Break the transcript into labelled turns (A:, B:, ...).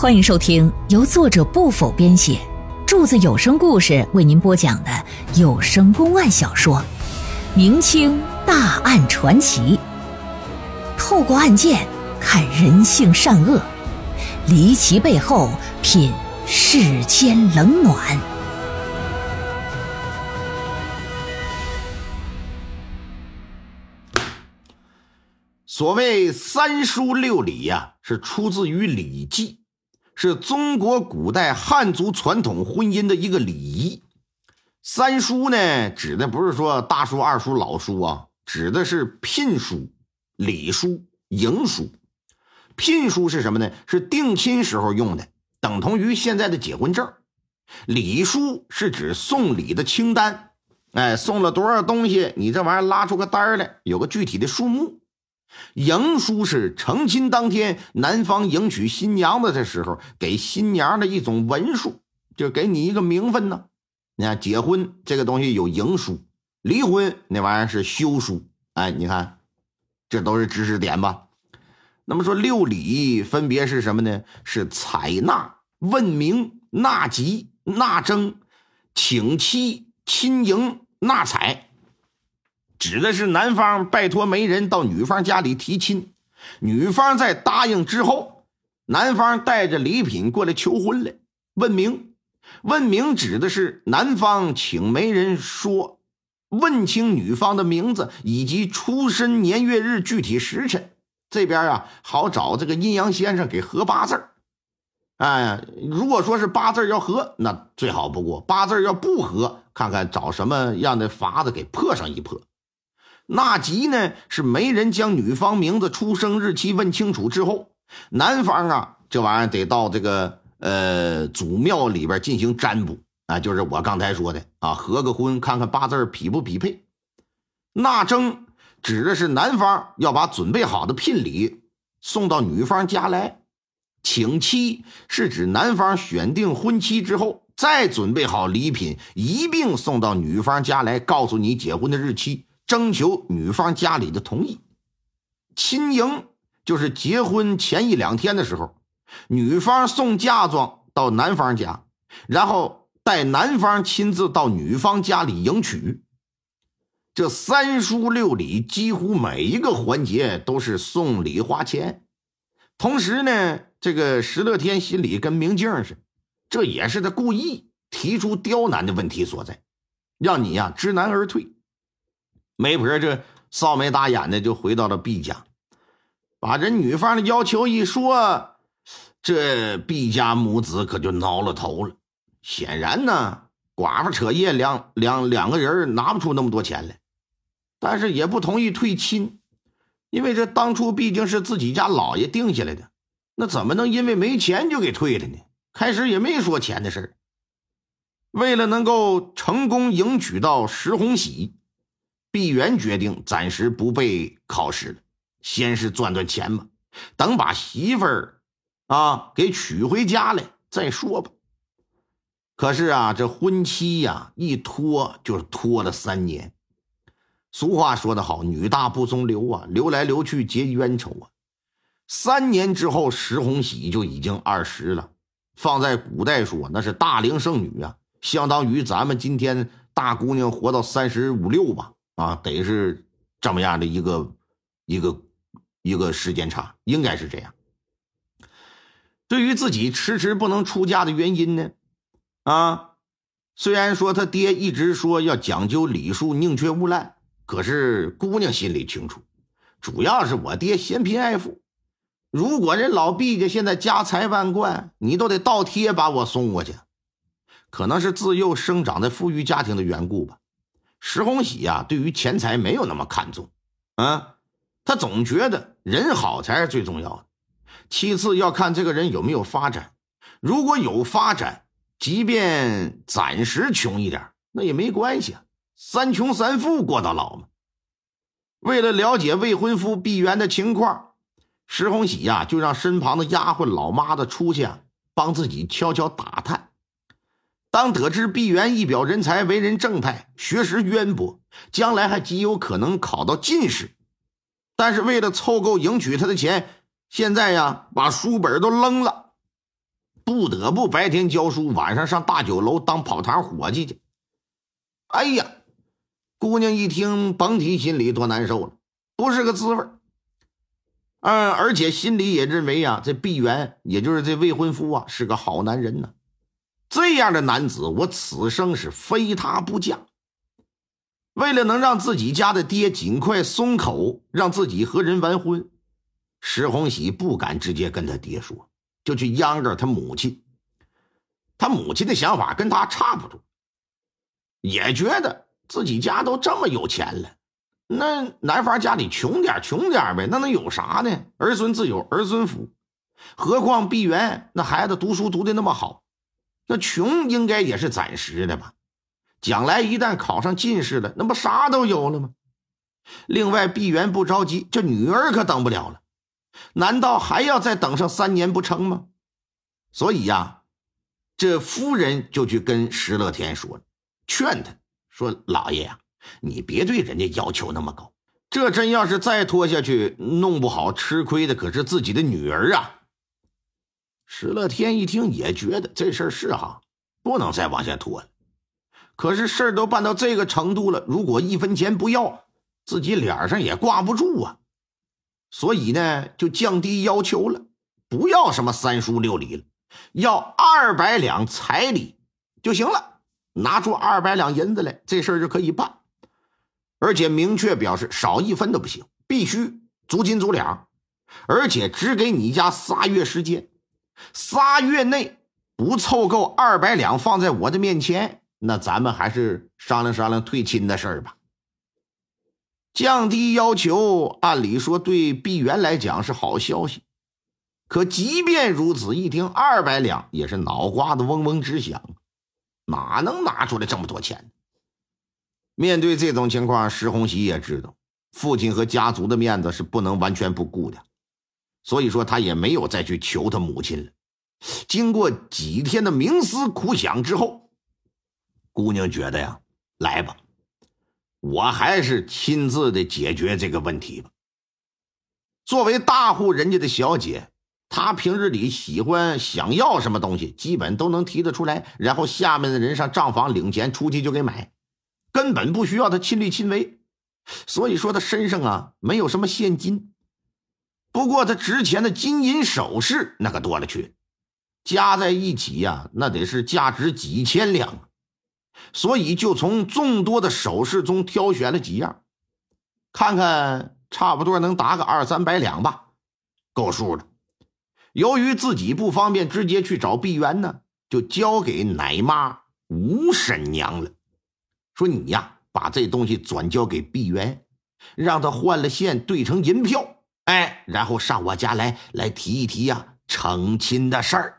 A: 欢迎收听由作者不否编写，柱子有声故事为您播讲的有声公案小说《明清大案传奇》，透过案件看人性善恶，离奇背后品世间冷暖。
B: 所谓三书六礼呀、是出自于《礼记》，是中国古代汉族传统婚姻的一个礼仪。三书呢，指的不是说大叔、二叔、老叔啊，指的是聘书、礼书、迎书。聘书是什么呢？是定亲时候用的，等同于现在的结婚证。礼书是指送礼的清单，哎，送了多少东西，你这玩意儿拉出个单来，有个具体的数目。迎书是成亲当天，男方迎娶新娘子的时候，给新娘的一种文书，就给你一个名分呢。你看，结婚这个东西有迎书，离婚那玩意儿是休书。哎，你看，这都是知识点吧？那么说六礼分别是什么呢？是采纳、问名、纳吉、纳征、请妻、亲迎、纳采。指的是男方拜托媒人到女方家里提亲，女方在答应之后，男方带着礼品过来求婚来问名。问名指的是男方请媒人说，问清女方的名字以及出生年月日具体时辰，这边啊好找这个阴阳先生给合八字儿哎，如果说是八字要合，那最好不过；八字要不合，看看找什么样的法子给破上一破。纳吉呢是没人将女方名字、出生日期问清楚之后，男方啊这玩意儿得到这个呃祖庙里边进行占卜啊，就是我刚才说的啊，合个婚，看看八字匹不匹配。纳征指的是男方要把准备好的聘礼送到女方家来，请妻是指男方选定婚期之后，再准备好礼品一并送到女方家来，告诉你结婚的日期。征求女方家里的同意，亲迎就是结婚前一两天的时候，女方送嫁妆到男方家，然后带男方亲自到女方家里迎娶。这三书六礼，几乎每一个环节都是送礼花钱。同时呢，这个石乐天心里跟明镜似的，这也是他故意提出刁难的问题所在，让你呀知难而退。媒婆这臊眉大眼的就回到了毕家，把这女方的要求一说，这毕家母子可就挠了头了。显然呢，寡妇扯夜两两两个人拿不出那么多钱来，但是也不同意退亲，因为这当初毕竟是自己家老爷定下来的，那怎么能因为没钱就给退了呢？开始也没说钱的事儿。为了能够成功迎娶到石红喜。毕元决定暂时不备考试了，先是赚赚钱吧，等把媳妇儿啊给娶回家来再说吧。可是啊，这婚期呀一拖就拖了三年。俗话说得好，“女大不中留啊，留来留去结冤仇啊。”三年之后，石红喜就已经二十了，放在古代说那是大龄剩女啊，相当于咱们今天大姑娘活到三十五六吧。啊，得是这么样的一个一个一个时间差，应该是这样。对于自己迟迟不能出嫁的原因呢，啊，虽然说他爹一直说要讲究礼数，宁缺毋滥，可是姑娘心里清楚，主要是我爹嫌贫爱富。如果人老毕家现在家财万贯，你都得倒贴把我送过去。可能是自幼生长在富裕家庭的缘故吧。石红喜呀，对于钱财没有那么看重，啊，他总觉得人好才是最重要的，其次要看这个人有没有发展。如果有发展，即便暂时穷一点，那也没关系啊，三穷三富过到老嘛。为了了解未婚夫毕元的情况，石红喜呀，就让身旁的丫鬟老妈子出去啊，帮自己悄悄打探。当得知毕元一表人才，为人正派，学识渊博，将来还极有可能考到进士，但是为了凑够迎娶他的钱，现在呀把书本都扔了。不得不白天教书，晚上上大酒楼当跑堂伙计去。哎呀，姑娘一听，甭提心里多难受了，不是个滋味嗯，而且心里也认为啊，这毕元，也就是这未婚夫啊，是个好男人呢。这样的男子，我此生是非他不嫁。为了能让自己家的爹尽快松口，让自己和人完婚，石红喜不敢直接跟他爹说，就去央着他母亲。他母亲的想法跟他差不多，也觉得自己家都这么有钱了。那男方家里穷点穷点呗，那能有啥呢？儿孙自有儿孙福，何况毕元那孩子读书读的那么好，那穷应该也是暂时的吧？将来一旦考上进士了，那不啥都有了吗？另外，毕元不着急，这女儿可等不了了，难道还要再等上三年不成吗？所以呀，这夫人就去跟石乐天说，劝他说：“老爷呀。”你别对人家要求那么高，这真要是再拖下去，弄不好吃亏的可是自己的女儿啊！石乐天一听也觉得这事儿是哈，不能再往下拖了。可是事儿都办到这个程度了，如果一分钱不要，自己脸上也挂不住啊。所以呢，就降低要求了，不要什么三书六礼了，要二百两彩礼就行了。拿出二百两银子来，这事儿就可以办。而且明确表示少一分都不行，必须足斤足两，而且只给你家仨月时间，仨月内不凑够二百两放在我的面前，那咱们还是商量商量退亲的事儿吧。降低要求，按理说对毕元来讲是好消息，可即便如此，一听二百两也是脑瓜子嗡嗡直响，哪能拿出来这么多钱？面对这种情况，石红喜也知道父亲和家族的面子是不能完全不顾的，所以说他也没有再去求他母亲了。经过几天的冥思苦想之后，姑娘觉得呀，来吧，我还是亲自的解决这个问题吧。作为大户人家的小姐，她平日里喜欢想要什么东西，基本都能提得出来，然后下面的人上账房领钱，出去就给买。根本不需要她亲力亲为，所以说她身上啊没有什么现金。不过他值钱的金银首饰那可多了去，加在一起呀，那得是价值几千两。所以就从众多的首饰中挑选了几样，看看差不多能达个二三百两吧，够数了。由于自己不方便直接去找碧媛呢，就交给奶妈吴婶娘了。说你呀，把这东西转交给毕元，让他换了线兑成银票，哎，然后上我家来来提一提呀成亲的事儿。